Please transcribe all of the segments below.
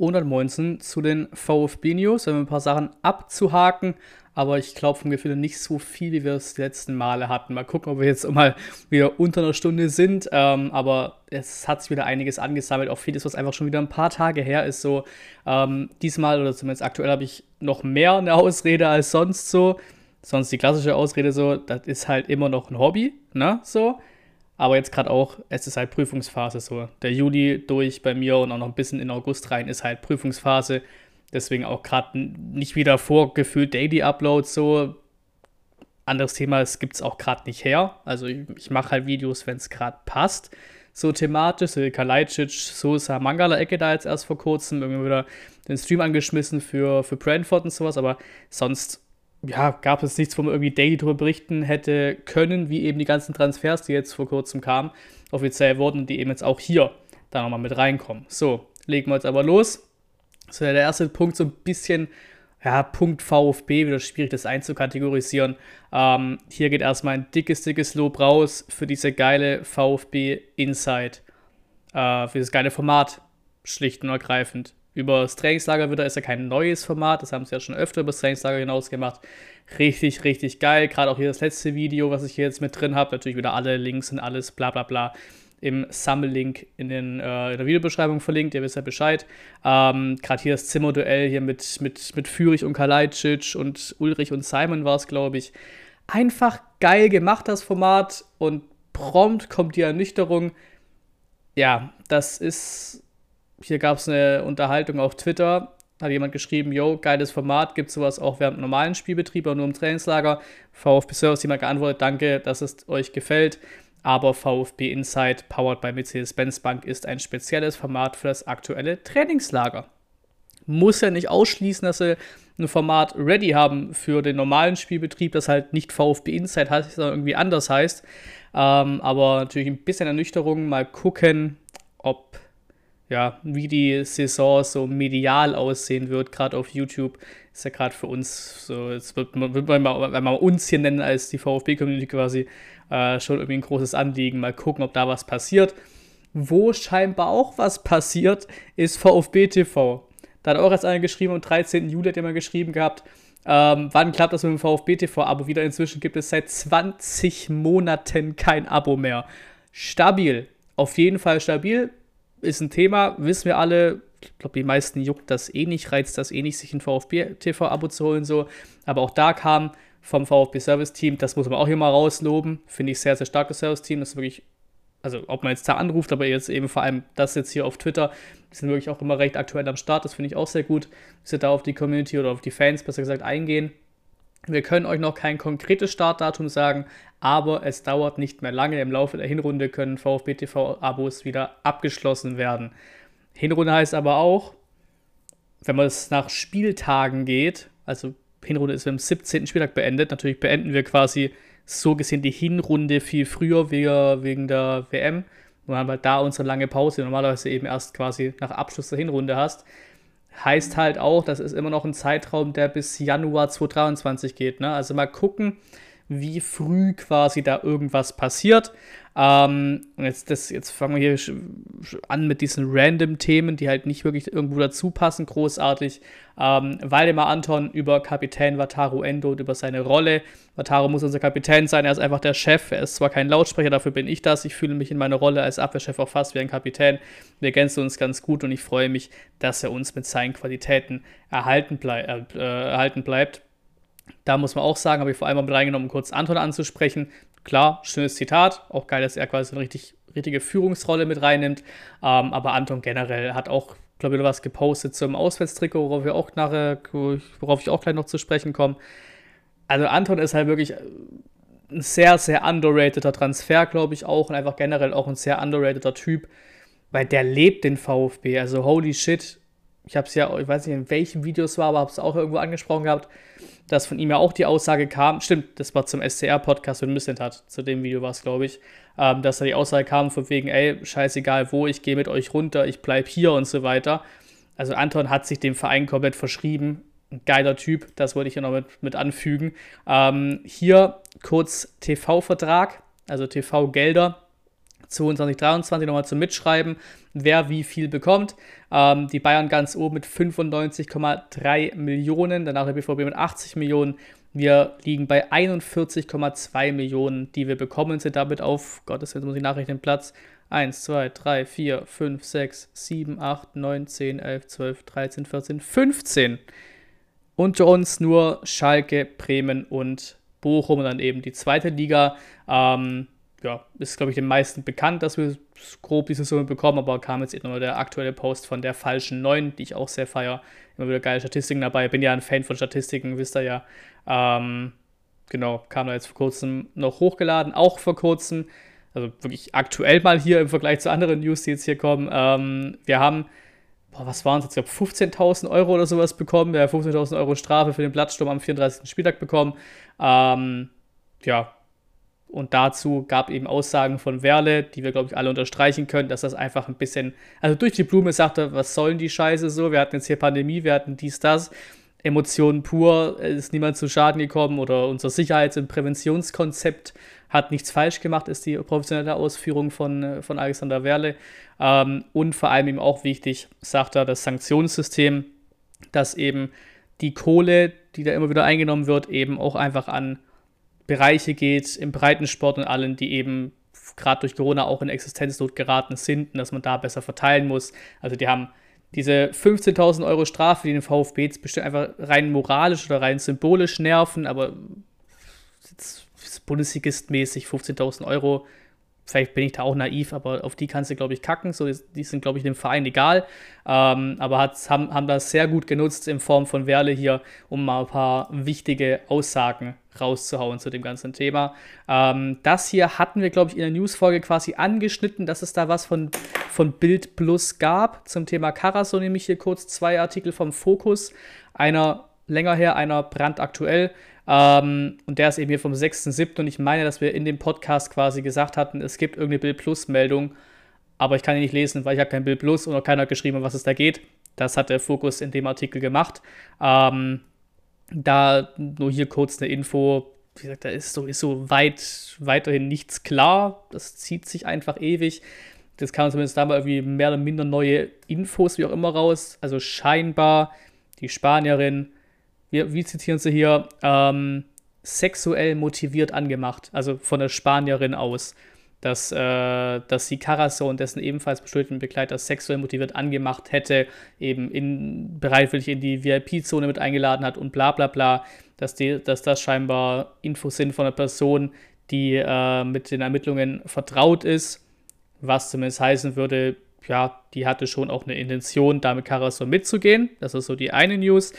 und dann Moinsen zu den VfB-News. Wir haben ein paar Sachen abzuhaken, aber ich glaube vom Gefühl nicht so viel, wie wir es die letzten Male hatten. Mal gucken, ob wir jetzt mal wieder unter einer Stunde sind. Ähm, aber es hat sich wieder einiges angesammelt. Auch vieles, was einfach schon wieder ein paar Tage her ist. So ähm, diesmal oder zumindest aktuell habe ich noch mehr eine Ausrede als sonst so. Sonst die klassische Ausrede so, das ist halt immer noch ein Hobby, ne? So. Aber jetzt gerade auch, es ist halt Prüfungsphase so. Der Juli durch bei mir und auch noch ein bisschen in August rein ist halt Prüfungsphase. Deswegen auch gerade nicht wieder vorgefühlt Daily Uploads so. Anderes Thema, es gibt es auch gerade nicht her. Also ich, ich mache halt Videos, wenn es gerade passt. So thematisch, so Kalajdzic, Sosa, Mangala-Ecke da jetzt erst vor kurzem. Irgendwie wieder den Stream angeschmissen für, für Brentford und sowas. Aber sonst ja, gab es nichts, wo man irgendwie daily darüber berichten hätte können, wie eben die ganzen Transfers, die jetzt vor kurzem kamen, offiziell wurden, die eben jetzt auch hier da nochmal mit reinkommen. So, legen wir jetzt aber los. So, der erste Punkt so ein bisschen, ja, Punkt VfB, wieder schwierig das einzukategorisieren. Ähm, hier geht erstmal ein dickes, dickes Lob raus für diese geile VfB Insight, äh, für das geile Format, schlicht und ergreifend. Über das Trainingslager wieder ist ja kein neues Format, das haben sie ja schon öfter über das Trainingslager hinaus gemacht. Richtig, richtig geil. Gerade auch hier das letzte Video, was ich hier jetzt mit drin habe. Natürlich wieder alle Links und alles, bla bla bla. Im Sammellink in, den, äh, in der Videobeschreibung verlinkt, ihr wisst ja Bescheid. Ähm, Gerade hier das Zimmerduell hier mit, mit, mit Fürich und Kalajdzic und Ulrich und Simon war es, glaube ich. Einfach geil gemacht, das Format. Und prompt kommt die Ernüchterung. Ja, das ist hier gab es eine Unterhaltung auf Twitter. Hat jemand geschrieben, yo, geiles Format, gibt sowas auch während normalen Spielbetrieb oder nur im Trainingslager? VfB Service jemand geantwortet, danke, dass es euch gefällt. Aber VfB Insight, powered by Mercedes-Benz Bank, ist ein spezielles Format für das aktuelle Trainingslager. Muss ja nicht ausschließen, dass sie ein Format ready haben für den normalen Spielbetrieb, das halt nicht VfB Insight heißt, sondern irgendwie anders heißt. Ähm, aber natürlich ein bisschen Ernüchterung. Mal gucken, ob ja, wie die Saison so medial aussehen wird, gerade auf YouTube, ist ja gerade für uns so, jetzt wird man, wird man mal, wenn man uns hier nennen als die VfB-Community quasi, äh, schon irgendwie ein großes Anliegen. Mal gucken, ob da was passiert. Wo scheinbar auch was passiert, ist VfB TV. Da hat auch erst einer geschrieben, am 13. Juli hat jemand geschrieben gehabt, ähm, wann klappt das mit dem VfB TV-Abo wieder? Inzwischen gibt es seit 20 Monaten kein Abo mehr. Stabil. Auf jeden Fall stabil ist ein Thema, wissen wir alle. Ich glaube, die meisten juckt das eh nicht, reizt das eh nicht, sich ein VfB-TV-Abo zu holen, so. Aber auch da kam vom VfB-Service-Team, das muss man auch hier mal rausloben. Finde ich sehr, sehr starkes Service-Team. Das ist wirklich, also ob man jetzt da anruft, aber jetzt eben vor allem das jetzt hier auf Twitter, die sind wirklich auch immer recht aktuell am Start. Das finde ich auch sehr gut, dass sie da auf die Community oder auf die Fans, besser gesagt, eingehen. Wir können euch noch kein konkretes Startdatum sagen, aber es dauert nicht mehr lange. Im Laufe der Hinrunde können VfB TV-Abos wieder abgeschlossen werden. Hinrunde heißt aber auch, wenn man es nach Spieltagen geht, also Hinrunde ist am 17. Spieltag beendet, natürlich beenden wir quasi so gesehen die Hinrunde viel früher wegen der WM. Halt da unsere lange Pause, normalerweise eben erst quasi nach Abschluss der Hinrunde hast. Heißt halt auch, das ist immer noch ein Zeitraum, der bis Januar 2023 geht. Ne? Also mal gucken, wie früh quasi da irgendwas passiert. Ähm, und jetzt, das, jetzt fangen wir hier an mit diesen random Themen, die halt nicht wirklich irgendwo dazu passen, großartig. Ähm, Waldemar Anton über Kapitän Wataru Endo und über seine Rolle. Wataru muss unser Kapitän sein, er ist einfach der Chef. Er ist zwar kein Lautsprecher, dafür bin ich das. Ich fühle mich in meiner Rolle als Abwehrchef auch fast wie ein Kapitän. Wir ergänzen uns ganz gut und ich freue mich, dass er uns mit seinen Qualitäten erhalten, blei äh, äh, erhalten bleibt. Da muss man auch sagen, habe ich vor allem mal mit reingenommen, um kurz Anton anzusprechen. Klar, schönes Zitat. Auch geil, dass er quasi eine richtig, richtige Führungsrolle mit reinnimmt. Ähm, aber Anton generell hat auch, glaube ich, was gepostet zum Auswärtstrikot, worauf, wir auch nachher, worauf ich auch gleich noch zu sprechen komme. Also Anton ist halt wirklich ein sehr, sehr underrateder Transfer, glaube ich auch. Und einfach generell auch ein sehr underrateder Typ. Weil der lebt den VfB. Also holy shit. Ich habe es ja, ich weiß nicht, in welchen Videos war, aber habe es auch irgendwo angesprochen gehabt dass von ihm ja auch die Aussage kam, stimmt, das war zum SCR-Podcast mit Missent zu dem Video war es, glaube ich, ähm, dass da die Aussage kam von wegen, ey, scheißegal wo, ich gehe mit euch runter, ich bleibe hier und so weiter. Also Anton hat sich dem Verein komplett verschrieben. Ein geiler Typ, das wollte ich hier noch mit, mit anfügen. Ähm, hier kurz TV-Vertrag, also TV-Gelder. 22, 23 nochmal zum Mitschreiben, wer wie viel bekommt. Ähm, die Bayern ganz oben mit 95,3 Millionen, danach der BVB mit 80 Millionen. Wir liegen bei 41,2 Millionen, die wir bekommen, sind damit auf, Gottes Willen muss ich nachrechnen, Platz 1, 2, 3, 4, 5, 6, 7, 8, 9, 10, 11, 12, 13, 14, 15. Unter uns nur Schalke, Bremen und Bochum und dann eben die zweite Liga. Ähm, ja, ist, glaube ich, den meisten bekannt, dass wir grob diese Summe bekommen, aber kam jetzt eben nur der aktuelle Post von der falschen 9, die ich auch sehr feiere. Immer wieder geile Statistiken dabei. Bin ja ein Fan von Statistiken, wisst ihr ja. Ähm, genau, kam da jetzt vor kurzem noch hochgeladen, auch vor kurzem. Also wirklich aktuell mal hier im Vergleich zu anderen News, die jetzt hier kommen. Ähm, wir haben, boah, was waren es jetzt? Ich glaube 15.000 Euro oder sowas bekommen. Wir haben 15.000 Euro Strafe für den Blattsturm am 34. Spieltag bekommen. Ähm, ja, und dazu gab eben Aussagen von Werle, die wir, glaube ich, alle unterstreichen können, dass das einfach ein bisschen, also durch die Blume sagte, was sollen die Scheiße so? Wir hatten jetzt hier Pandemie, wir hatten dies, das. Emotionen pur, ist niemand zu Schaden gekommen oder unser Sicherheits- und Präventionskonzept hat nichts falsch gemacht, ist die professionelle Ausführung von, von Alexander Werle. Ähm, und vor allem eben auch wichtig, sagt er, das Sanktionssystem, dass eben die Kohle, die da immer wieder eingenommen wird, eben auch einfach an Bereiche geht, im Breitensport und allen, die eben gerade durch Corona auch in Existenznot geraten sind und dass man da besser verteilen muss. Also die haben diese 15.000 Euro Strafe, die den VfB jetzt bestimmt einfach rein moralisch oder rein symbolisch nerven, aber jetzt Bundesligist-mäßig 15.000 Euro vielleicht bin ich da auch naiv, aber auf die kannst du, glaube ich, kacken. So, die sind, glaube ich, dem Verein egal. Ähm, aber haben, haben das sehr gut genutzt in Form von Werle hier, um mal ein paar wichtige Aussagen rauszuhauen zu dem ganzen Thema. Ähm, das hier hatten wir, glaube ich, in der Newsfolge quasi angeschnitten, dass es da was von, von Bild Plus gab zum Thema Karaso, nämlich hier kurz zwei Artikel vom Fokus. Einer länger her, einer brandaktuell. Ähm, und der ist eben hier vom 6.7. Und ich meine, dass wir in dem Podcast quasi gesagt hatten, es gibt irgendeine Bild Plus-Meldung, aber ich kann die nicht lesen, weil ich habe kein Bild Plus und auch keiner hat geschrieben, um was es da geht. Das hat der Fokus in dem Artikel gemacht. Ähm, da nur hier kurz eine Info. Wie gesagt, da ist so, ist so weit, weiterhin nichts klar. Das zieht sich einfach ewig. Das kam zumindest da mal irgendwie mehr oder minder neue Infos, wie auch immer, raus. Also scheinbar die Spanierin wir, wie zitieren sie hier, ähm, sexuell motiviert angemacht, also von der Spanierin aus, dass, äh, dass sie Carasso und dessen ebenfalls beschuldigten Begleiter sexuell motiviert angemacht hätte, eben in, bereitwillig in die VIP-Zone mit eingeladen hat und bla bla bla, dass, die, dass das scheinbar Infos sind von einer Person, die äh, mit den Ermittlungen vertraut ist, was zumindest heißen würde, ja, die hatte schon auch eine Intention, damit Carasso mitzugehen. Das ist so die eine News.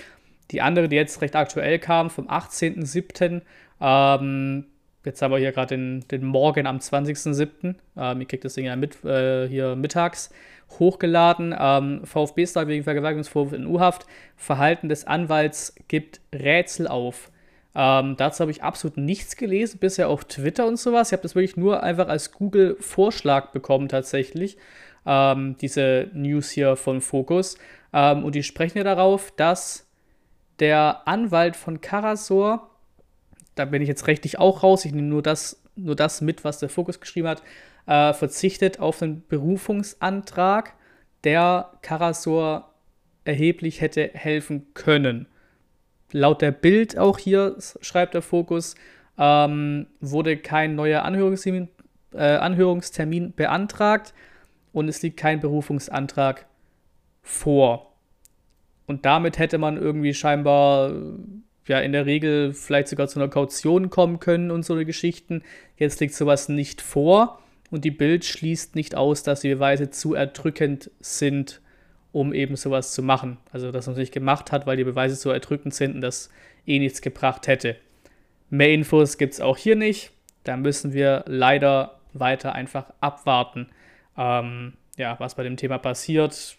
Die andere, die jetzt recht aktuell kam, vom 18.07. Ähm, jetzt haben wir hier gerade den, den Morgen am 20.07. Ähm, ihr kriegt das Ding ja mit, äh, hier mittags hochgeladen. Ähm, VfB-Star wegen Vergewaltigungsvorwurf in U-Haft. Verhalten des Anwalts gibt Rätsel auf. Ähm, dazu habe ich absolut nichts gelesen, bisher auf Twitter und sowas. Ich habe das wirklich nur einfach als Google-Vorschlag bekommen, tatsächlich. Ähm, diese News hier von Focus. Ähm, und die sprechen ja darauf, dass der Anwalt von Karasor, da bin ich jetzt rechtlich auch raus, ich nehme nur das, nur das mit, was der Fokus geschrieben hat, äh, verzichtet auf einen Berufungsantrag, der Karasor erheblich hätte helfen können. Laut der Bild auch hier, schreibt der Fokus, ähm, wurde kein neuer Anhörungstermin, äh, Anhörungstermin beantragt und es liegt kein Berufungsantrag vor. Und damit hätte man irgendwie scheinbar ja in der Regel vielleicht sogar zu einer Kaution kommen können und so eine Geschichten. Jetzt liegt sowas nicht vor und die Bild schließt nicht aus, dass die Beweise zu erdrückend sind, um eben sowas zu machen. Also dass man es nicht gemacht hat, weil die Beweise zu erdrückend sind und das eh nichts gebracht hätte. Mehr Infos gibt es auch hier nicht. Da müssen wir leider weiter einfach abwarten, ähm, ja, was bei dem Thema passiert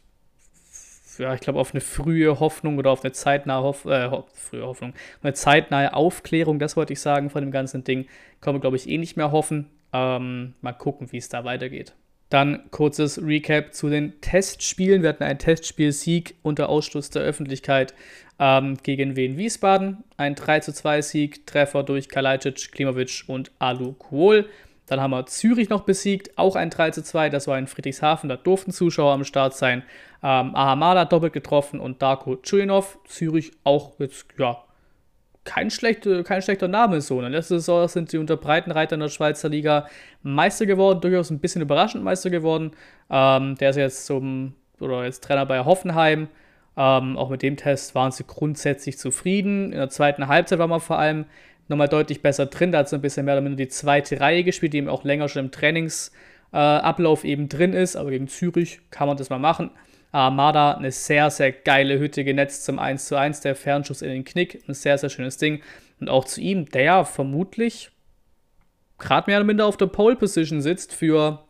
ja, ich glaube, auf eine frühe Hoffnung oder auf eine zeitnahe Hoff äh, frühe Hoffnung, eine zeitnahe Aufklärung, das wollte ich sagen, von dem ganzen Ding, können wir, glaube ich, eh nicht mehr hoffen. Ähm, mal gucken, wie es da weitergeht. Dann kurzes Recap zu den Testspielen. Wir hatten einen Testspielsieg unter Ausschluss der Öffentlichkeit ähm, gegen Wien Wiesbaden. Ein 3 2 Sieg, Treffer durch Kalajdzic, Klimovic und Alu Kuol. Dann haben wir Zürich noch besiegt, auch ein 3 zu 2, das war in Friedrichshafen, da durften Zuschauer am Start sein. Ähm, Ahamada doppelt getroffen und Darko Chulinov. Zürich auch jetzt, ja, kein, schlechte, kein schlechter Name so. In der letzten Saison sind sie unter Breitenreiter in der Schweizer Liga Meister geworden, durchaus ein bisschen überraschend Meister geworden. Ähm, der ist jetzt zum, oder jetzt Trainer bei Hoffenheim. Ähm, auch mit dem Test waren sie grundsätzlich zufrieden. In der zweiten Halbzeit war man vor allem nochmal deutlich besser drin. Da hat so ein bisschen mehr oder minder die zweite Reihe gespielt, die eben auch länger schon im Trainingsablauf äh, eben drin ist. Aber gegen Zürich kann man das mal machen. Armada, eine sehr, sehr geile Hütte genetzt zum 1 zu 1, der Fernschuss in den Knick, ein sehr, sehr schönes Ding. Und auch zu ihm, der vermutlich gerade mehr oder minder auf der Pole Position sitzt für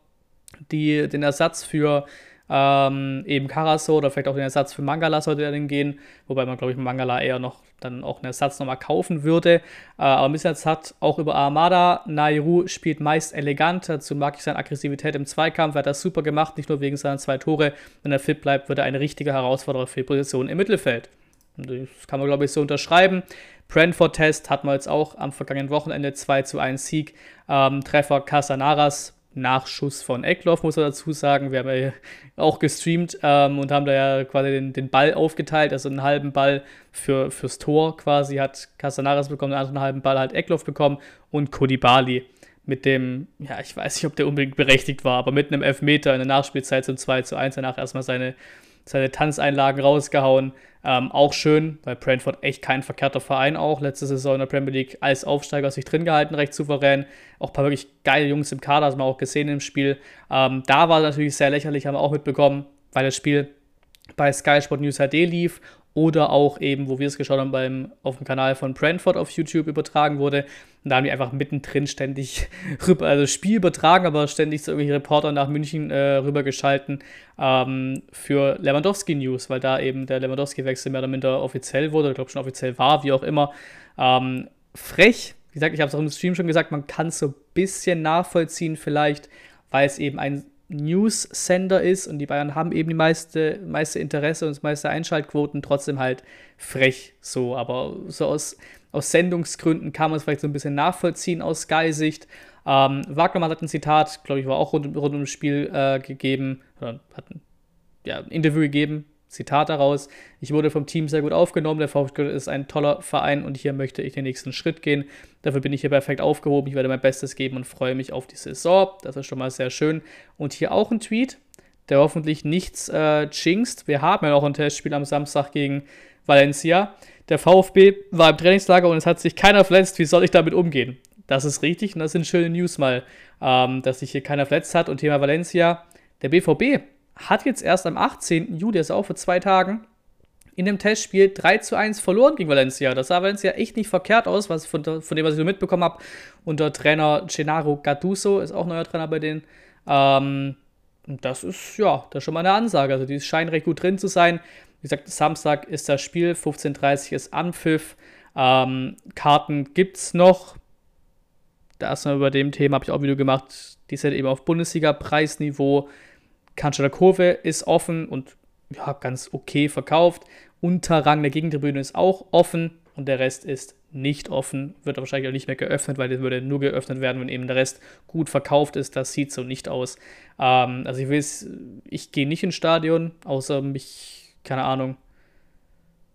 die, den Ersatz für ähm, eben Karaso oder vielleicht auch den Ersatz für Mangala sollte er denn gehen, wobei man, glaube ich, Mangala eher noch dann auch einen Ersatz nochmal kaufen würde. Äh, aber bis jetzt hat auch über Armada, Nairu spielt meist elegant, dazu mag ich seine Aggressivität im Zweikampf, er hat das super gemacht, nicht nur wegen seiner zwei Tore. Wenn er fit bleibt, wird er eine richtige Herausforderer für die Position im Mittelfeld. Das kann man, glaube ich, so unterschreiben. Brentford-Test hat man jetzt auch am vergangenen Wochenende 2 zu 1 Sieg. Ähm, Treffer Casanaras Nachschuss von Eckloff, muss er dazu sagen. Wir haben ja auch gestreamt ähm, und haben da ja quasi den, den Ball aufgeteilt, also einen halben Ball für, fürs Tor quasi hat Casanaras bekommen, den anderen halben Ball hat Eckloff bekommen und Kodibali mit dem, ja, ich weiß nicht, ob der unbedingt berechtigt war, aber mit einem Elfmeter in der Nachspielzeit zum 2 zu 1 danach erstmal seine seine Tanzeinlagen rausgehauen. Ähm, auch schön, weil Brentford echt kein verkehrter Verein auch. Letzte Saison in der Premier League als Aufsteiger sich drin gehalten, recht souverän. Auch ein paar wirklich geile Jungs im Kader, das haben wir auch gesehen im Spiel. Ähm, da war natürlich sehr lächerlich, haben wir auch mitbekommen, weil das Spiel bei Sky Sport News HD lief oder auch eben, wo wir es geschaut haben, beim, auf dem Kanal von Brentford auf YouTube übertragen wurde. Und da haben die einfach mittendrin ständig rüber, also Spiel übertragen, aber ständig so irgendwelche Reporter nach München äh, rübergeschalten ähm, für Lewandowski News, weil da eben der Lewandowski-Wechsel mehr oder minder offiziell wurde, ich glaube schon offiziell war, wie auch immer. Ähm, frech, wie gesagt, ich habe es auch im Stream schon gesagt, man kann es so ein bisschen nachvollziehen vielleicht, weil es eben ein News-Sender ist und die Bayern haben eben die meiste, meiste Interesse und das meiste Einschaltquoten, trotzdem halt frech so. Aber so aus, aus Sendungsgründen kann man es vielleicht so ein bisschen nachvollziehen aus Sky-Sicht. Ähm, Wagnermann hat ein Zitat, glaube ich, war auch rund, rund ums Spiel äh, gegeben, oder hat ein ja, Interview gegeben, Zitat daraus. Ich wurde vom Team sehr gut aufgenommen. Der VfB ist ein toller Verein und hier möchte ich den nächsten Schritt gehen. Dafür bin ich hier perfekt aufgehoben. Ich werde mein Bestes geben und freue mich auf die Saison. Das ist schon mal sehr schön. Und hier auch ein Tweet, der hoffentlich nichts äh, jinxt. Wir haben ja noch ein Testspiel am Samstag gegen Valencia. Der VfB war im Trainingslager und es hat sich keiner verletzt. Wie soll ich damit umgehen? Das ist richtig und das sind schöne News mal, ähm, dass sich hier keiner verletzt hat. Und Thema Valencia, der BVB hat jetzt erst am 18. Juli, also auch vor zwei Tagen, in dem Testspiel 3 zu 1 verloren gegen Valencia. Das sah Valencia echt nicht verkehrt aus, was von, von dem, was ich so mitbekommen habe. Unter Trainer Gennaro Gattuso ist auch neuer Trainer bei denen. Ähm, das ist, ja, das ist schon mal eine Ansage. Also, die scheinen recht gut drin zu sein. Wie gesagt, Samstag ist das Spiel, 15.30 Uhr ist Anpfiff. Ähm, Karten es noch. Da erstmal über dem Thema habe ich auch ein Video gemacht. Die sind eben auf Bundesliga-Preisniveau. Kanzler Kurve ist offen und ja, ganz okay verkauft. Unterrang der Gegentribüne ist auch offen und der Rest ist nicht offen. Wird wahrscheinlich auch nicht mehr geöffnet, weil das würde nur geöffnet werden, wenn eben der Rest gut verkauft ist. Das sieht so nicht aus. Ähm, also ich will ich gehe nicht ins Stadion, außer mich, keine Ahnung,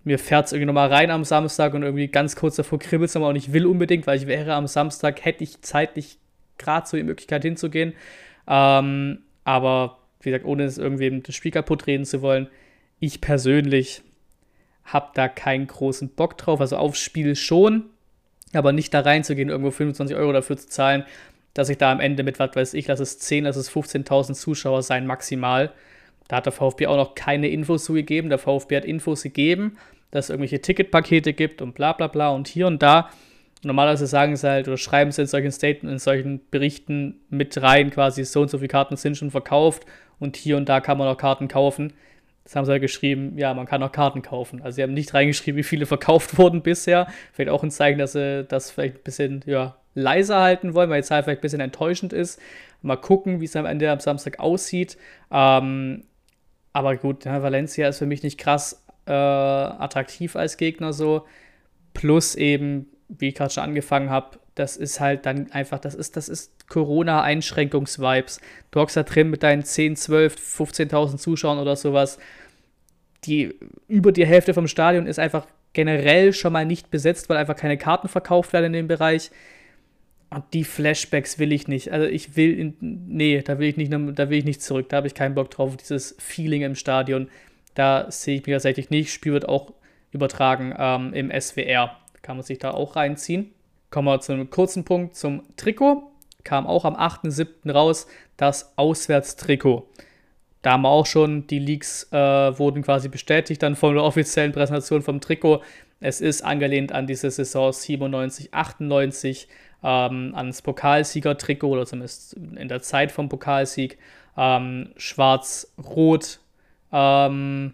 mir fährt es irgendwie nochmal rein am Samstag und irgendwie ganz kurz davor kribbelt es nochmal und ich will unbedingt, weil ich wäre am Samstag, hätte ich zeitlich gerade so die Möglichkeit hinzugehen. Ähm, aber wie gesagt, ohne es irgendwem das Spiel kaputt reden zu wollen, ich persönlich habe da keinen großen Bock drauf. Also aufs Spiel schon, aber nicht da reinzugehen, irgendwo 25 Euro dafür zu zahlen, dass ich da am Ende mit, was weiß ich, lass es 10, lass es 15.000 Zuschauer sein, maximal. Da hat der VfB auch noch keine Infos zugegeben. Der VfB hat Infos gegeben, dass es irgendwelche Ticketpakete gibt und bla bla bla und hier und da. Normalerweise sagen sie halt oder schreiben sie in solchen Statements, in solchen Berichten mit rein, quasi so und so viele Karten sind schon verkauft und hier und da kann man auch Karten kaufen. Das haben sie halt geschrieben, ja, man kann auch Karten kaufen. Also sie haben nicht reingeschrieben, wie viele verkauft wurden bisher. Vielleicht auch ein Zeichen, dass sie das vielleicht ein bisschen ja, leiser halten wollen, weil die Zahl vielleicht ein bisschen enttäuschend ist. Mal gucken, wie es am Ende am Samstag aussieht. Ähm, aber gut, ja, Valencia ist für mich nicht krass äh, attraktiv als Gegner so. Plus eben, wie ich gerade schon angefangen habe, das ist halt dann einfach, das ist, das ist Corona-Einschränkungsvibes. Du hockst da drin mit deinen 10, 12, 15.000 Zuschauern oder sowas. Die über die Hälfte vom Stadion ist einfach generell schon mal nicht besetzt, weil einfach keine Karten verkauft werden in dem Bereich. Und die Flashbacks will ich nicht. Also ich will, in, nee, da will ich nicht, da will ich nicht zurück. Da habe ich keinen Bock drauf. Dieses Feeling im Stadion, da sehe ich mich tatsächlich nicht. Spiel wird auch übertragen ähm, im SWR. Kann man sich da auch reinziehen. Kommen wir zu einem kurzen Punkt zum Trikot. Kam auch am 8.7. raus, das Auswärtstrikot. Da haben wir auch schon, die Leaks äh, wurden quasi bestätigt dann von der offiziellen Präsentation vom Trikot. Es ist angelehnt an diese Saison 97, 98, ähm, ans Pokalsieger-Trikot oder zumindest in der Zeit vom Pokalsieg. Ähm, Schwarz-Rot. Ähm,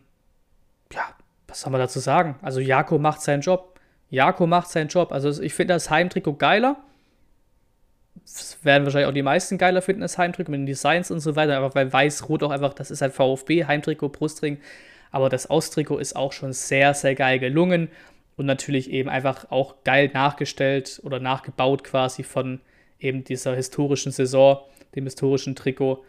ja, was soll man dazu sagen? Also Jako macht seinen Job. Jako macht seinen Job. Also ich finde das Heimtrikot geiler. Das werden wahrscheinlich auch die meisten geiler finden, das Heimtrikot mit den Designs und so weiter. Einfach weil Weiß-Rot auch einfach, das ist halt VfB, Heimtrikot, Brustring. Aber das Austrikot ist auch schon sehr, sehr geil gelungen. Und natürlich eben einfach auch geil nachgestellt oder nachgebaut quasi von eben dieser historischen Saison, dem historischen Trikot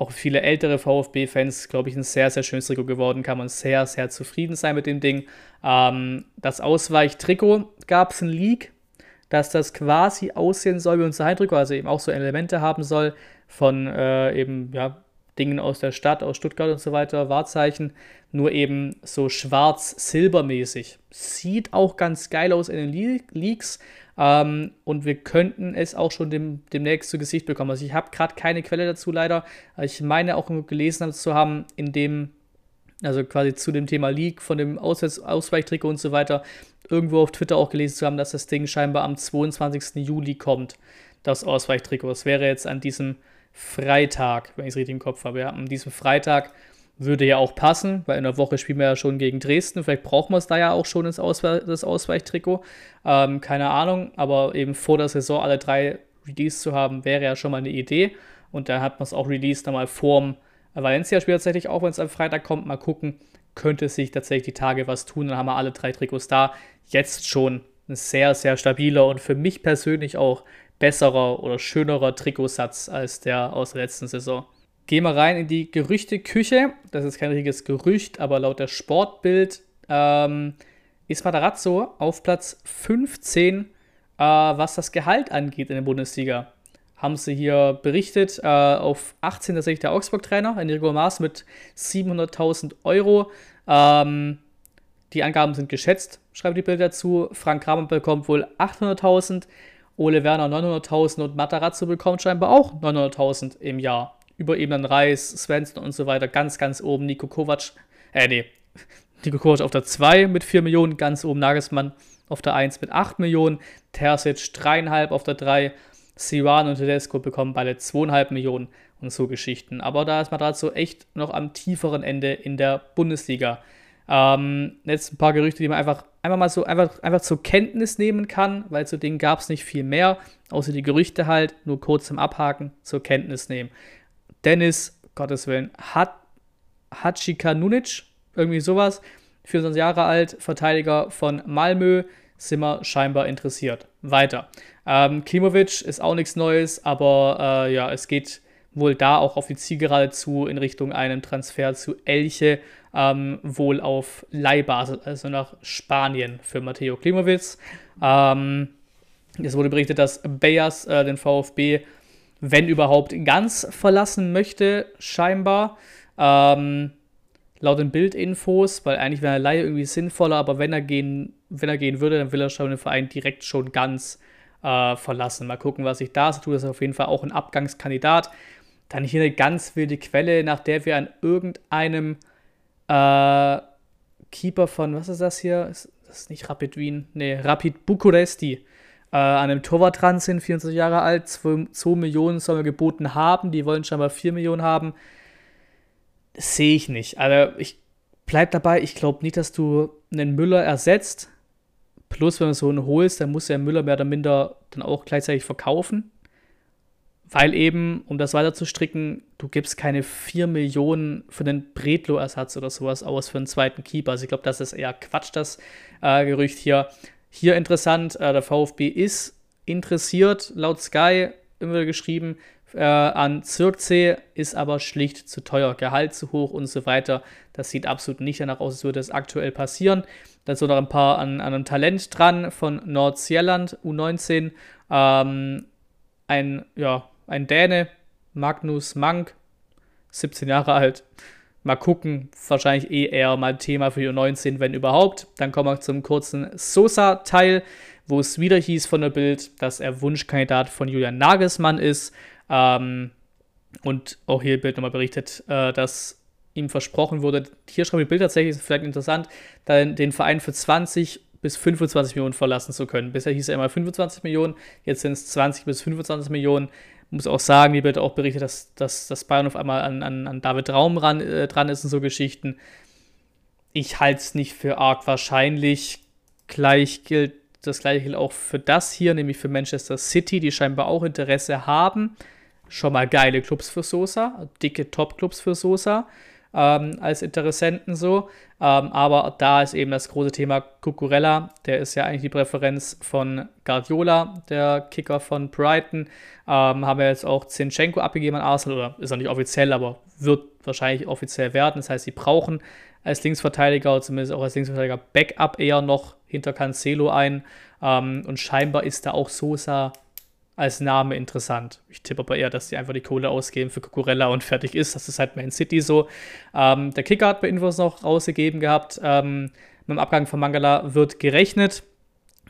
auch viele ältere VfB-Fans, glaube ich, ein sehr, sehr schönes Trikot geworden. Kann man sehr, sehr zufrieden sein mit dem Ding. Ähm, das Ausweichtrikot gab es ein Leak, dass das quasi aussehen soll wie unser Heimtrikot, also eben auch so Elemente haben soll von äh, eben, ja, Dingen aus der Stadt, aus Stuttgart und so weiter, Wahrzeichen, nur eben so schwarz-silbermäßig. Sieht auch ganz geil aus in den Leaks. Ähm, und wir könnten es auch schon dem, demnächst zu Gesicht bekommen. Also ich habe gerade keine Quelle dazu leider. Ich meine auch gelesen zu haben, in dem, also quasi zu dem Thema Leak von dem Auswärts Ausweichtrikot und so weiter, irgendwo auf Twitter auch gelesen zu haben, dass das Ding scheinbar am 22. Juli kommt, das Ausweichtrikot. Das wäre jetzt an diesem Freitag, wenn ich es richtig im Kopf habe. Ja, an diesem Freitag würde ja auch passen, weil in der Woche spielen wir ja schon gegen Dresden. Vielleicht brauchen wir es da ja auch schon, Auswe das Ausweichtrikot. Ähm, keine Ahnung, aber eben vor der Saison alle drei Release zu haben, wäre ja schon mal eine Idee. Und dann hat man es auch released, dann mal vorm Valencia-Spiel tatsächlich, auch wenn es am Freitag kommt, mal gucken, könnte sich tatsächlich die Tage was tun. Dann haben wir alle drei Trikots da. Jetzt schon ein sehr, sehr stabiler und für mich persönlich auch besserer oder schönerer Trikotsatz als der aus der letzten Saison. Gehen wir rein in die Gerüchteküche. Das ist kein richtiges Gerücht, aber laut der Sportbild ähm, ist Matarazzo auf Platz 15, äh, was das Gehalt angeht in der Bundesliga. Haben sie hier berichtet, äh, auf 18 tatsächlich der Augsburg-Trainer, Enrico Maas mit 700.000 Euro. Ähm, die Angaben sind geschätzt, schreibt die Bild dazu. Frank Kramer bekommt wohl 800.000, Ole Werner 900.000 und Matarazzo bekommt scheinbar auch 900.000 im Jahr über eben dann Reis, Svensson und so weiter, ganz, ganz oben. Nico Kovac, äh, nee, Nico Kovac auf der 2 mit 4 Millionen, ganz oben Nagelsmann auf der 1 mit 8 Millionen, Terzic 3,5 auf der 3, Siwan und Tedesco bekommen beide 2,5 Millionen und so Geschichten. Aber da ist so echt noch am tieferen Ende in der Bundesliga. Ähm, jetzt ein paar Gerüchte, die man einfach, einfach mal so einfach, einfach zur Kenntnis nehmen kann, weil zu denen gab es nicht viel mehr, außer die Gerüchte halt, nur kurz zum Abhaken, zur Kenntnis nehmen. Dennis, Gottes Willen, Hat, Hachikanunic, irgendwie sowas, 24 Jahre alt, Verteidiger von Malmö, sind wir scheinbar interessiert. Weiter. Ähm, Klimovic ist auch nichts Neues, aber äh, ja, es geht wohl da auch auf die Zielgerade zu in Richtung einem Transfer zu Elche, ähm, wohl auf Leihbasis, also nach Spanien für Matteo Klimovic. Ähm, es wurde berichtet, dass Bayers äh, den VfB wenn überhaupt, ganz verlassen möchte, scheinbar. Ähm, laut den Bildinfos, weil eigentlich wäre eine Laie irgendwie sinnvoller, aber wenn er gehen, wenn er gehen würde, dann will er schon den Verein direkt schon ganz äh, verlassen. Mal gucken, was sich da so tut. Das ist auf jeden Fall auch ein Abgangskandidat. Dann hier eine ganz wilde Quelle, nach der wir an irgendeinem äh, Keeper von, was ist das hier? Das ist nicht Rapid Wien, nee, Rapid Bukuresti äh, an einem Torwart dran sind, 24 Jahre alt, 2, 2 Millionen sollen wir geboten haben, die wollen scheinbar 4 Millionen haben. Sehe ich nicht. Also ich bleib dabei, ich glaube nicht, dass du einen Müller ersetzt. Plus, wenn du so einen holst, dann muss ja Müller mehr oder minder dann auch gleichzeitig verkaufen. Weil eben, um das weiter zu stricken, du gibst keine 4 Millionen für den Bredlo-Ersatz oder sowas aus für einen zweiten Keeper. Also ich glaube, das ist eher Quatsch, das äh, Gerücht hier. Hier interessant, äh, der VfB ist interessiert, laut Sky immer wieder geschrieben, äh, an Zirkzee ist aber schlicht zu teuer, Gehalt zu hoch und so weiter. Das sieht absolut nicht danach aus, als würde das aktuell passieren. Da ist noch ein paar an, an einem Talent dran von Nordsjelland, U19. Ähm, ein, ja, ein Däne, Magnus Mank, 17 Jahre alt. Mal gucken, wahrscheinlich eh eher mal Thema für U19, wenn überhaupt. Dann kommen wir zum kurzen Sosa-Teil, wo es wieder hieß von der Bild, dass er Wunschkandidat von Julian Nagelsmann ist. Ähm, und auch hier Bild nochmal berichtet, äh, dass ihm versprochen wurde, hier schreibt die Bild tatsächlich, ist vielleicht interessant, dann den Verein für 20 bis 25 Millionen verlassen zu können. Bisher hieß er immer 25 Millionen, jetzt sind es 20 bis 25 Millionen. Muss auch sagen, wie wird auch berichtet, dass, dass, dass Bayern auf einmal an, an, an David Raum ran, äh, dran ist und so Geschichten. Ich halte es nicht für arg wahrscheinlich. Gleich gilt das gleiche gilt auch für das hier, nämlich für Manchester City, die scheinbar auch Interesse haben. Schon mal geile Clubs für Sosa, dicke Top-Clubs für Sosa ähm, als Interessenten so. Ähm, aber da ist eben das große Thema Cucurella. Der ist ja eigentlich die Präferenz von Guardiola, der Kicker von Brighton. Ähm, haben wir jetzt auch Zinchenko abgegeben an Arsenal, oder ist noch nicht offiziell, aber wird wahrscheinlich offiziell werden. Das heißt, sie brauchen als Linksverteidiger, oder zumindest auch als Linksverteidiger, Backup eher noch hinter Cancelo ein. Ähm, und scheinbar ist da auch Sosa als Name interessant. Ich tippe aber eher, dass die einfach die Kohle ausgeben für Cucurella und fertig ist. Das ist halt Man City so. Ähm, der Kicker hat bei Infos noch rausgegeben gehabt. Ähm, mit dem Abgang von Mangala wird gerechnet.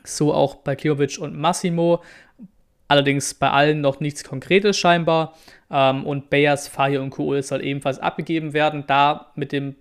So auch bei Kliovic und Massimo. Allerdings bei allen noch nichts Konkretes scheinbar. Ähm, und Bayers, Fahir und Kool soll ebenfalls abgegeben werden. Da mit dem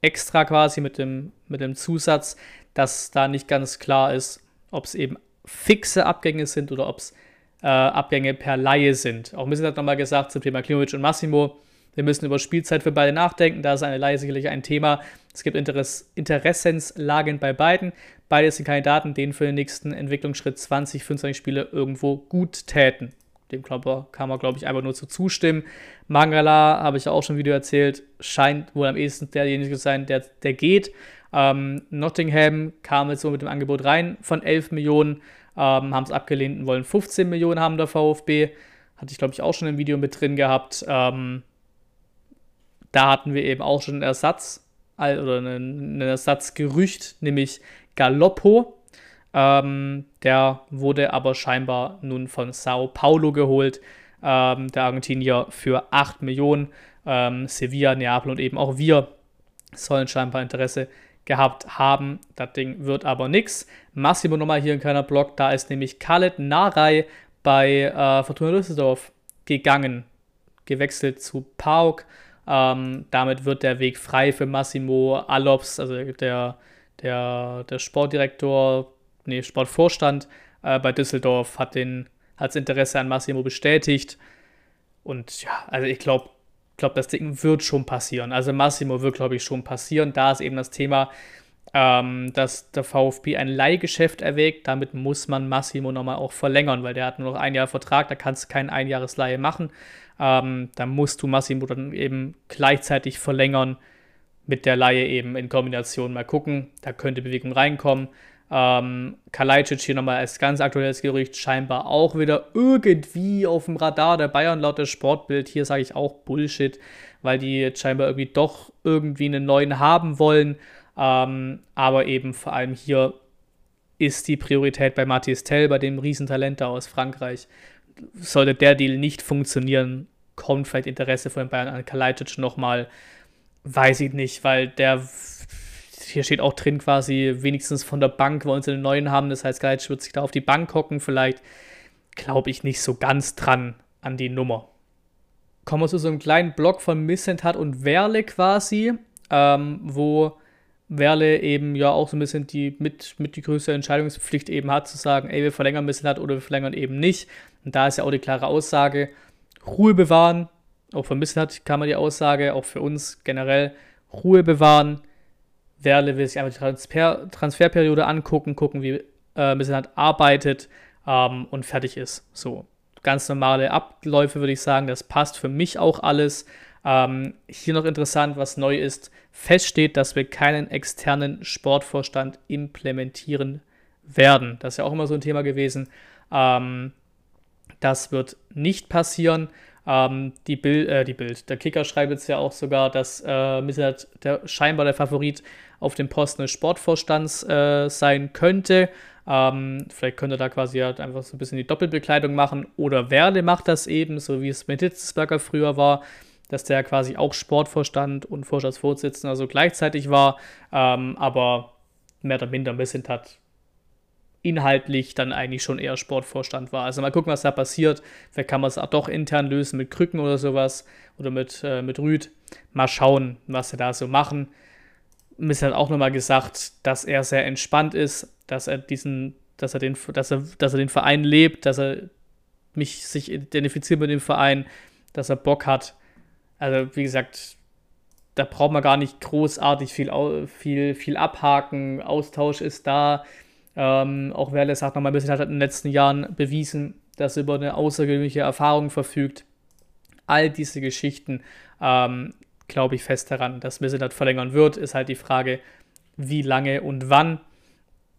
Extra quasi, mit dem, mit dem Zusatz, dass da nicht ganz klar ist, ob es eben fixe Abgänge sind oder ob es äh, Abgänge per Laie sind. Auch Missel hat nochmal gesagt zum Thema Klimovic und Massimo, wir müssen über Spielzeit für beide nachdenken. Da ist eine Laie sicherlich ein Thema. Es gibt Interess Interessenslagen bei beiden. Beide sind Kandidaten, denen für den nächsten Entwicklungsschritt 20, 25 Spiele irgendwo gut täten. Dem Klopper kann man, glaube ich, einfach nur zu zustimmen. Mangala, habe ich ja auch schon ein Video erzählt, scheint wohl am ehesten derjenige zu sein, der, der geht. Ähm, Nottingham kam jetzt so mit dem Angebot rein von 11 Millionen ähm, haben es abgelehnt und wollen 15 Millionen haben der VfB. Hatte ich, glaube ich, auch schon ein Video mit drin gehabt. Ähm, da hatten wir eben auch schon einen Ersatz oder ein Ersatzgerücht, nämlich Galoppo. Ähm, der wurde aber scheinbar nun von Sao Paulo geholt, ähm, der Argentinier für 8 Millionen. Ähm, Sevilla, Neapel und eben auch wir sollen scheinbar Interesse gehabt haben. Das Ding wird aber nichts. Massimo nochmal hier in keiner Block. Da ist nämlich Khaled Narei bei äh, Fortuna Düsseldorf gegangen. Gewechselt zu Pauk. Ähm, damit wird der Weg frei für Massimo Alops, also der, der, der Sportdirektor, nee, Sportvorstand äh, bei Düsseldorf hat den hat das Interesse an Massimo bestätigt. Und ja, also ich glaube, glaube, das Ding wird schon passieren. Also Massimo wird, glaube ich, schon passieren. Da ist eben das Thema, ähm, dass der VfB ein Leihgeschäft erwägt. Damit muss man Massimo nochmal auch verlängern, weil der hat nur noch ein Jahr Vertrag, da kannst du keine Einjahresleihe machen. Ähm, da musst du Massimo dann eben gleichzeitig verlängern mit der Leihe eben in Kombination. Mal gucken, da könnte Bewegung reinkommen. Ähm, Kalajdzic hier nochmal als ganz aktuelles Gerücht scheinbar auch wieder irgendwie auf dem Radar der Bayern laut des Sportbild. Hier sage ich auch Bullshit, weil die scheinbar irgendwie doch irgendwie einen neuen haben wollen. Ähm, aber eben vor allem hier ist die Priorität bei Matthias Tell, bei dem Riesentalent da aus Frankreich. Sollte der Deal nicht funktionieren, kommt vielleicht Interesse von den Bayern an Kalajdzic nochmal. Weiß ich nicht, weil der hier steht auch drin quasi, wenigstens von der Bank wollen sie einen neuen haben. Das heißt, Geic wird sich da auf die Bank hocken. Vielleicht glaube ich nicht so ganz dran an die Nummer. Kommen wir zu so einem kleinen Block von Missentat und Werle quasi, ähm, wo Werle eben ja auch so ein bisschen die mit, mit die größte Entscheidungspflicht eben hat, zu sagen, ey, wir verlängern Missentat oder wir verlängern eben nicht. Und da ist ja auch die klare Aussage, Ruhe bewahren. Auch für Missentat kam man die Aussage, auch für uns generell, Ruhe bewahren Werle will sich einfach die Transfer Transferperiode angucken, gucken, wie äh, Missentat arbeitet ähm, und fertig ist. So, ganz normale Abläufe würde ich sagen, das passt für mich auch alles. Ähm, hier noch interessant, was neu ist, feststeht, dass wir keinen externen Sportvorstand implementieren werden. Das ist ja auch immer so ein Thema gewesen. Ähm, das wird nicht passieren. Ähm, die, Bild, äh, die Bild, der Kicker schreibt jetzt ja auch sogar, dass äh, Missentat der, scheinbar der Favorit auf dem Posten des Sportvorstands äh, sein könnte. Ähm, vielleicht könnte er da quasi halt einfach so ein bisschen die Doppelbekleidung machen. Oder Werle macht das eben, so wie es mit Hitzesberger früher war, dass der quasi auch Sportvorstand und Vorstandsvorsitzender so gleichzeitig war. Ähm, aber mehr oder minder ein bisschen hat inhaltlich dann eigentlich schon eher Sportvorstand war. Also mal gucken, was da passiert. Vielleicht kann man es auch doch intern lösen mit Krücken oder sowas oder mit, äh, mit Rüd. Mal schauen, was sie da so machen. Miss hat auch nochmal gesagt, dass er sehr entspannt ist, dass er diesen, dass er den, dass er, dass er den Verein lebt, dass er mich sich identifiziert mit dem Verein, dass er Bock hat. Also wie gesagt, da braucht man gar nicht großartig viel, viel, viel abhaken. Austausch ist da. Ähm, auch Werle sagt nochmal ein hat in den letzten Jahren bewiesen, dass er über eine außergewöhnliche Erfahrung verfügt. All diese Geschichten ähm, glaube ich fest daran, dass Missentat verlängern wird. Ist halt die Frage, wie lange und wann.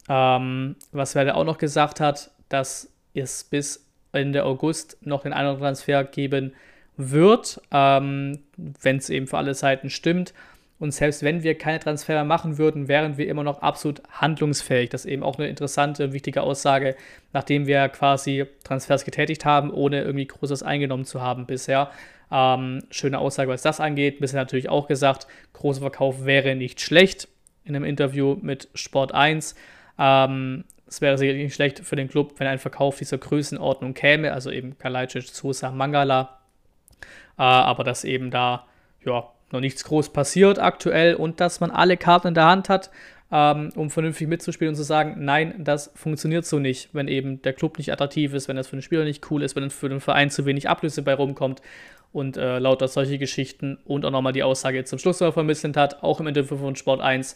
Ähm, was Werle auch noch gesagt hat, dass es bis Ende August noch den einen Transfer geben wird, ähm, wenn es eben für alle Seiten stimmt. Und selbst wenn wir keine Transfer machen würden, wären wir immer noch absolut handlungsfähig. Das ist eben auch eine interessante, wichtige Aussage, nachdem wir quasi Transfers getätigt haben, ohne irgendwie Großes eingenommen zu haben bisher. Ähm, schöne Aussage, was das angeht. Bisher natürlich auch gesagt, großer Verkauf wäre nicht schlecht in einem Interview mit Sport 1. Ähm, es wäre sicherlich nicht schlecht für den Club, wenn ein Verkauf dieser Größenordnung käme, also eben Kalajdzic, Sosa, Mangala. Äh, aber dass eben da, ja, noch nichts groß passiert aktuell und dass man alle Karten in der Hand hat, ähm, um vernünftig mitzuspielen und zu sagen, nein, das funktioniert so nicht, wenn eben der Club nicht attraktiv ist, wenn das für den Spieler nicht cool ist, wenn für den Verein zu wenig Ablöse bei rumkommt und äh, lauter solche Geschichten und auch nochmal die Aussage zum Schluss noch vermittelt hat, auch im Interview von Sport 1,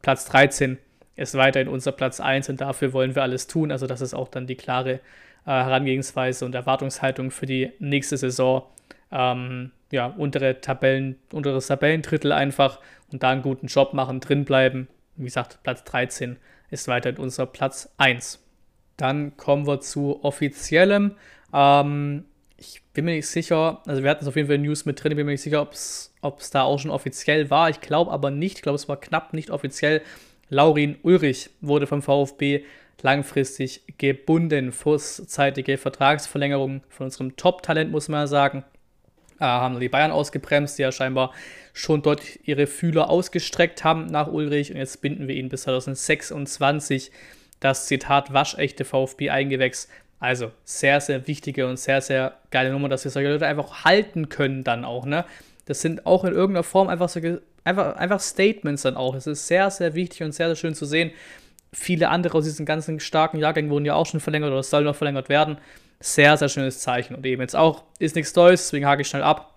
Platz 13 ist weiterhin unser Platz 1 und dafür wollen wir alles tun. Also das ist auch dann die klare äh, Herangehensweise und Erwartungshaltung für die nächste Saison. Ähm, ja, untere Tabellen, unteres Tabellendrittel einfach und da einen guten Job machen, drin bleiben. Wie gesagt, Platz 13 ist weiterhin unser Platz 1. Dann kommen wir zu offiziellem. Ähm, ich bin mir nicht sicher, also wir hatten es auf jeden Fall News mit drin, ich bin mir nicht sicher, ob es da auch schon offiziell war. Ich glaube aber nicht, ich glaube, es war knapp nicht offiziell. Laurin Ulrich wurde vom VfB langfristig gebunden. Vorzeitige Vertragsverlängerung von unserem Top-Talent, muss man ja sagen haben die Bayern ausgebremst, die ja scheinbar schon dort ihre Fühler ausgestreckt haben nach Ulrich und jetzt binden wir ihn bis 2026. Das Zitat waschechte VfB-Eingewächs. Also sehr, sehr wichtige und sehr, sehr geile Nummer, dass wir solche Leute einfach halten können dann auch, ne? Das sind auch in irgendeiner Form einfach so einfach, einfach Statements dann auch. Es ist sehr, sehr wichtig und sehr, sehr schön zu sehen. Viele andere aus diesen ganzen starken Jahrgängen wurden ja auch schon verlängert oder sollen noch verlängert werden. Sehr, sehr schönes Zeichen. Und eben jetzt auch, ist nichts Neues, deswegen hake ich schnell ab.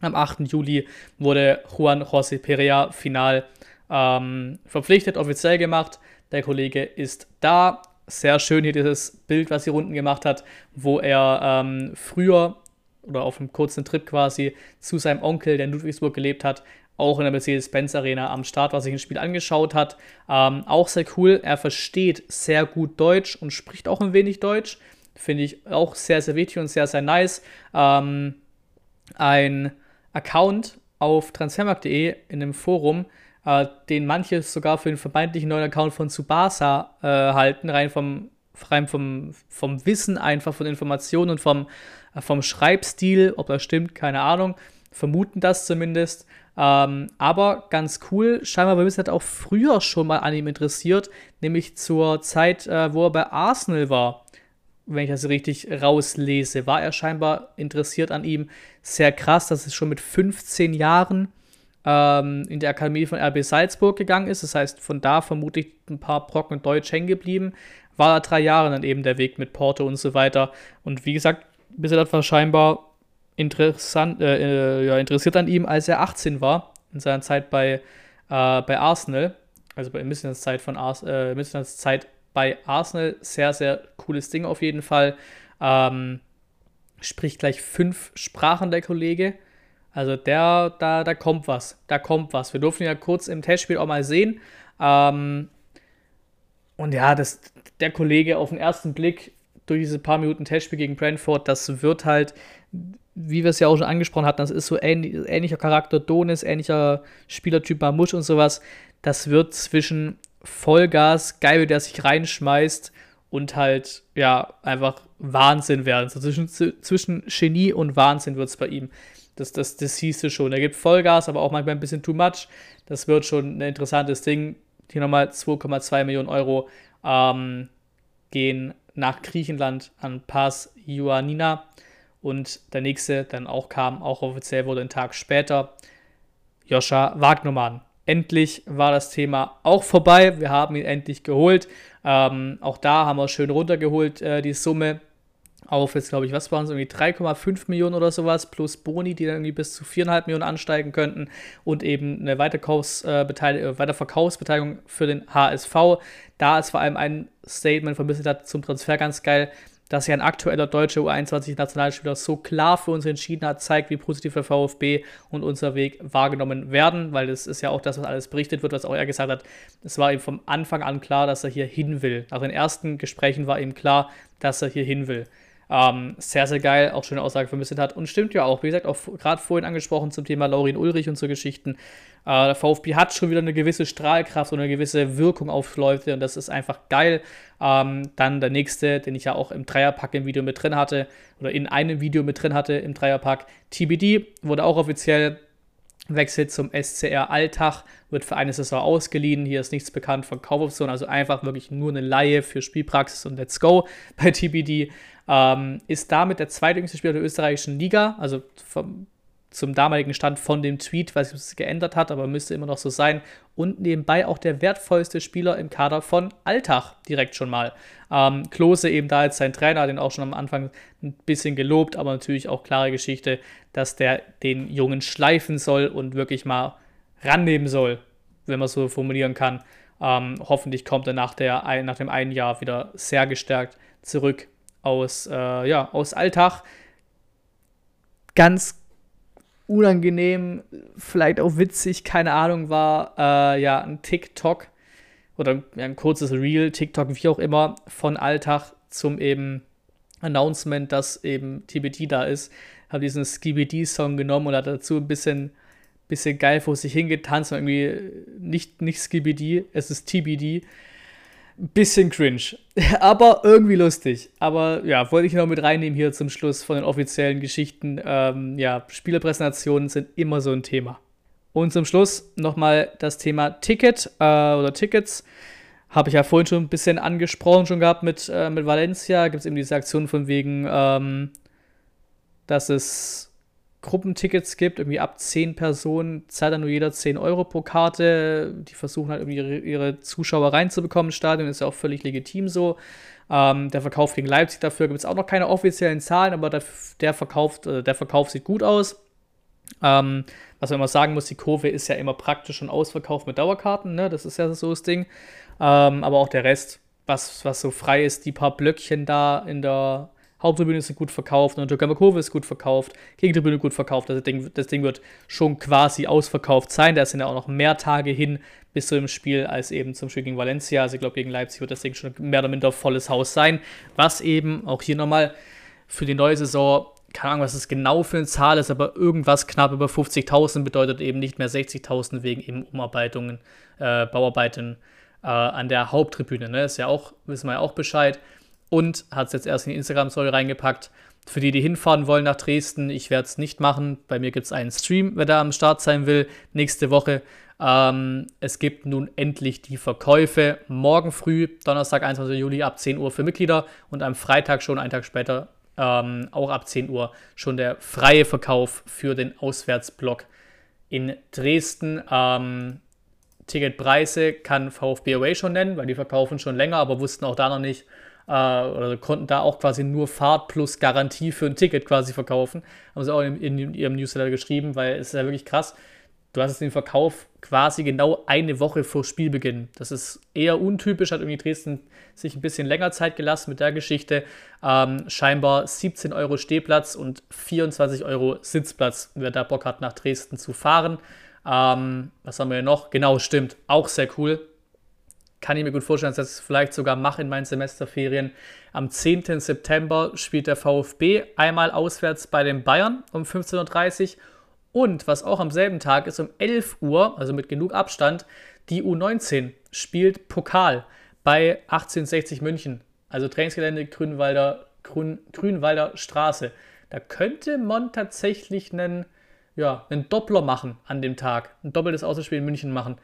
Am 8. Juli wurde Juan José Perea final ähm, verpflichtet, offiziell gemacht. Der Kollege ist da. Sehr schön hier dieses Bild, was sie Runden gemacht hat, wo er ähm, früher oder auf einem kurzen Trip quasi zu seinem Onkel, der in Ludwigsburg gelebt hat, auch in der Mercedes-Benz Arena am Start, was sich ein Spiel angeschaut hat. Ähm, auch sehr cool. Er versteht sehr gut Deutsch und spricht auch ein wenig Deutsch. Finde ich auch sehr, sehr wichtig und sehr, sehr nice. Ähm, ein Account auf transfermarkt.de in einem Forum, äh, den manche sogar für den vermeintlichen neuen Account von Tsubasa äh, halten, rein vom, rein vom, vom Wissen einfach, von Informationen und vom, äh, vom Schreibstil, ob das stimmt, keine Ahnung, vermuten das zumindest. Ähm, aber ganz cool, scheinbar war Wissnet auch früher schon mal an ihm interessiert, nämlich zur Zeit, äh, wo er bei Arsenal war wenn ich das richtig rauslese, war er scheinbar interessiert an ihm. Sehr krass, dass es schon mit 15 Jahren ähm, in der Akademie von RB Salzburg gegangen ist. Das heißt, von da vermutlich ein paar Brocken Deutsch hängen geblieben. War da drei Jahre dann eben der Weg mit Porto und so weiter. Und wie gesagt, bis er war scheinbar interessant, äh, äh ja, interessiert an ihm, als er 18 war, in seiner Zeit bei, äh, bei Arsenal. Also bei Missners Zeit von Ars äh, Zeit bei Arsenal. Sehr, sehr cooles Ding auf jeden Fall. Ähm, spricht gleich fünf Sprachen der Kollege. Also der, da, da kommt was. Da kommt was. Wir durften ja kurz im Testspiel auch mal sehen. Ähm, und ja, das, der Kollege auf den ersten Blick durch diese paar Minuten Testspiel gegen Brentford, das wird halt, wie wir es ja auch schon angesprochen hatten, das ist so ähnlich, ähnlicher Charakter Donis, ähnlicher Spielertyp Mamusch und sowas. Das wird zwischen Vollgas, geil, der sich reinschmeißt und halt, ja, einfach Wahnsinn werden. So zwischen, zwischen Genie und Wahnsinn wird es bei ihm. Das, das, das siehst du schon. Er gibt Vollgas, aber auch manchmal ein bisschen too much. Das wird schon ein interessantes Ding. Hier nochmal 2,2 Millionen Euro ähm, gehen nach Griechenland an Pass Ioannina. Und der nächste dann auch kam, auch offiziell wurde einen Tag später, Joscha Wagnermann. Endlich war das Thema auch vorbei. Wir haben ihn endlich geholt. Ähm, auch da haben wir schön runtergeholt, äh, die Summe auf jetzt, glaube ich, was waren es, irgendwie 3,5 Millionen oder sowas, plus Boni, die dann irgendwie bis zu 4,5 Millionen ansteigen könnten und eben eine Weiterkaufsbeteiligung, äh, Weiterverkaufsbeteiligung für den HSV. Da ist vor allem ein Statement von Missetat zum Transfer ganz geil, dass ja ein aktueller deutscher U21-Nationalspieler so klar für uns entschieden hat, zeigt, wie positiv der VfB und unser Weg wahrgenommen werden, weil das ist ja auch das, was alles berichtet wird, was auch er gesagt hat. Es war ihm vom Anfang an klar, dass er hier hin will. Nach den ersten Gesprächen war ihm klar, dass er hier hin will. Ähm, sehr, sehr geil, auch schöne Aussage vermisst hat. Und stimmt ja auch, wie gesagt, auch gerade vorhin angesprochen zum Thema Laurin Ulrich und so Geschichten. Äh, der VfB hat schon wieder eine gewisse Strahlkraft und eine gewisse Wirkung auf Leute und das ist einfach geil. Ähm, dann der nächste, den ich ja auch im Dreierpack im Video mit drin hatte oder in einem Video mit drin hatte im Dreierpack. TBD wurde auch offiziell wechselt zum SCR Alltag, wird für eine Saison ausgeliehen. Hier ist nichts bekannt von Kaufoption, also einfach wirklich nur eine Laie für Spielpraxis und Let's Go bei TBD. Ähm, ist damit der zweitjüngste Spieler der österreichischen Liga, also vom, zum damaligen Stand von dem Tweet, weiß ich, ob geändert hat, aber müsste immer noch so sein. Und nebenbei auch der wertvollste Spieler im Kader von Alltag direkt schon mal. Ähm, Klose eben da als sein Trainer, den auch schon am Anfang ein bisschen gelobt, aber natürlich auch klare Geschichte, dass der den Jungen schleifen soll und wirklich mal rannehmen soll, wenn man so formulieren kann. Ähm, hoffentlich kommt er nach, der, nach dem einen Jahr wieder sehr gestärkt zurück aus, äh, ja, aus Alltag. Ganz unangenehm, vielleicht auch witzig, keine Ahnung, war äh, ja ein TikTok oder ein kurzes Reel, TikTok, wie auch immer, von Alltag zum eben Announcement, dass eben TBT da ist. Habe diesen Skibidi-Song genommen und hat dazu ein bisschen, bisschen geil vor sich hingetanzt und irgendwie nicht, nicht Skibidi, es ist TBD bisschen cringe, aber irgendwie lustig. Aber ja, wollte ich noch mit reinnehmen hier zum Schluss von den offiziellen Geschichten. Ähm, ja, Spielerpräsentationen sind immer so ein Thema. Und zum Schluss nochmal das Thema Ticket äh, oder Tickets. Habe ich ja vorhin schon ein bisschen angesprochen, schon gehabt mit, äh, mit Valencia. Gibt es eben diese Aktion von wegen, ähm, dass es Gruppentickets gibt, irgendwie ab 10 Personen zahlt dann nur jeder 10 Euro pro Karte. Die versuchen halt irgendwie ihre, ihre Zuschauer reinzubekommen im Stadion, ist ja auch völlig legitim so. Ähm, der Verkauf gegen Leipzig dafür gibt es auch noch keine offiziellen Zahlen, aber der, der, Verkauf, äh, der Verkauf sieht gut aus. Ähm, was man immer sagen muss, die Kurve ist ja immer praktisch schon ausverkauft mit Dauerkarten, ne? Das ist ja so das Ding. Ähm, aber auch der Rest, was, was so frei ist, die paar Blöckchen da in der Haupttribüne ist gut verkauft, und Türkei Kurve ist gut verkauft, Gegentribüne gut verkauft. Das Ding, das Ding wird schon quasi ausverkauft sein. Da sind ja auch noch mehr Tage hin bis zu dem Spiel als eben zum Spiel gegen Valencia. Also ich glaube, gegen Leipzig wird das Ding schon mehr oder minder volles Haus sein. Was eben auch hier nochmal für die neue Saison, keine Ahnung, was das genau für eine Zahl ist, aber irgendwas knapp über 50.000 bedeutet eben nicht mehr 60.000 wegen eben Umarbeitungen, äh, Bauarbeiten äh, an der Haupttribüne. Ne? Ist ja auch, wissen wir ja auch Bescheid und hat es jetzt erst in die Instagram-Story reingepackt. Für die, die hinfahren wollen nach Dresden, ich werde es nicht machen. Bei mir gibt es einen Stream, wer da am Start sein will, nächste Woche. Ähm, es gibt nun endlich die Verkäufe. Morgen früh, Donnerstag, 21. Juli, ab 10 Uhr für Mitglieder und am Freitag schon, einen Tag später, ähm, auch ab 10 Uhr, schon der freie Verkauf für den Auswärtsblock in Dresden. Ähm, Ticketpreise kann VfB Away schon nennen, weil die verkaufen schon länger, aber wussten auch da noch nicht, äh, oder konnten da auch quasi nur Fahrt plus Garantie für ein Ticket quasi verkaufen. Haben sie auch in, in ihrem Newsletter geschrieben, weil es ist ja wirklich krass. Du hast den Verkauf quasi genau eine Woche vor Spielbeginn. Das ist eher untypisch, hat irgendwie Dresden sich ein bisschen länger Zeit gelassen mit der Geschichte. Ähm, scheinbar 17 Euro Stehplatz und 24 Euro Sitzplatz, wer da Bock hat, nach Dresden zu fahren. Ähm, was haben wir noch? Genau, stimmt. Auch sehr cool. Kann ich mir gut vorstellen, dass ich das vielleicht sogar mache in meinen Semesterferien. Am 10. September spielt der VfB einmal auswärts bei den Bayern um 15.30 Uhr. Und was auch am selben Tag ist, um 11 Uhr, also mit genug Abstand, die U19 spielt Pokal bei 1860 München. Also Trainingsgelände Grünwalder, Grün, Grünwalder Straße. Da könnte man tatsächlich einen, ja, einen Doppler machen an dem Tag. Ein doppeltes Außenspiel in München machen.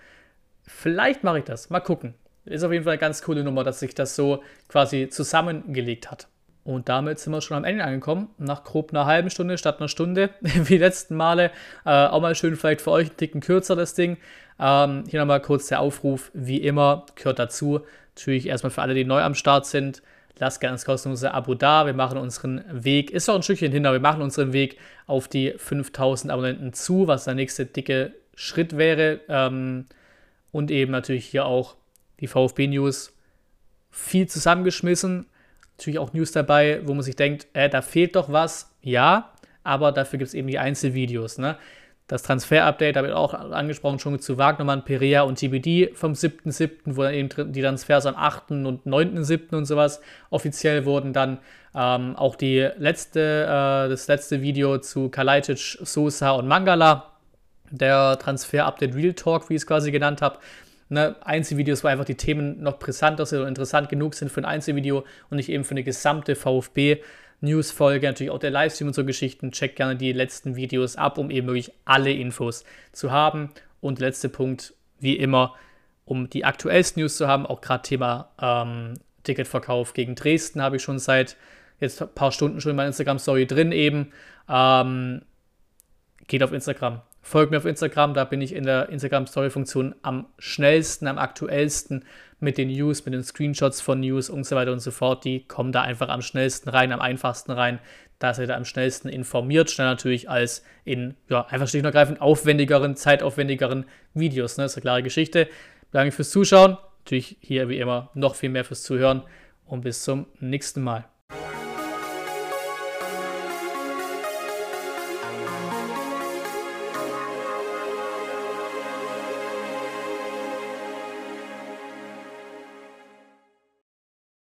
Vielleicht mache ich das. Mal gucken. Ist auf jeden Fall eine ganz coole Nummer, dass sich das so quasi zusammengelegt hat. Und damit sind wir schon am Ende angekommen. Nach grob einer halben Stunde statt einer Stunde, wie die letzten Male. Äh, auch mal schön vielleicht für euch ein Ticken kürzer das Ding. Ähm, hier nochmal kurz der Aufruf, wie immer, gehört dazu. Natürlich erstmal für alle, die neu am Start sind. Lasst gerne das kostenlose Abo da. Wir machen unseren Weg, ist auch ein Stückchen hin, aber wir machen unseren Weg auf die 5000 Abonnenten zu, was der nächste dicke Schritt wäre. Ähm, und eben natürlich hier auch die VfB News viel zusammengeschmissen. Natürlich auch News dabei, wo man sich denkt, äh, da fehlt doch was. Ja, aber dafür gibt es eben die Einzelvideos. Ne? Das Transfer-Update, habe ich auch angesprochen, schon zu Wagnermann, Perea und TBD vom 7.7., wo dann eben die Transfers am 8. und 9.7. und sowas offiziell wurden. Dann ähm, auch die letzte, äh, das letzte Video zu Kalajdzic, Sosa und Mangala. Der Transfer-Update Real Talk, wie ich es quasi genannt habe. Ne, Einzelvideos, wo einfach die Themen noch brisanter sind und interessant genug sind für ein Einzelvideo und nicht eben für eine gesamte VfB- News-Folge, natürlich auch der Livestream und so Geschichten. Checkt gerne die letzten Videos ab, um eben wirklich alle Infos zu haben. Und letzter Punkt, wie immer, um die aktuellsten News zu haben, auch gerade Thema ähm, Ticketverkauf gegen Dresden habe ich schon seit jetzt ein paar Stunden schon in meiner Instagram-Story drin eben. Ähm, geht auf Instagram. Folgt mir auf Instagram, da bin ich in der Instagram-Story-Funktion am schnellsten, am aktuellsten mit den News, mit den Screenshots von News und so weiter und so fort. Die kommen da einfach am schnellsten rein, am einfachsten rein. Da seid ihr am schnellsten informiert, schneller natürlich als in, ja, einfach schlicht und ergreifend aufwendigeren, zeitaufwendigeren Videos. Ne? Das ist eine klare Geschichte. Danke fürs Zuschauen. Natürlich hier wie immer noch viel mehr fürs Zuhören und bis zum nächsten Mal.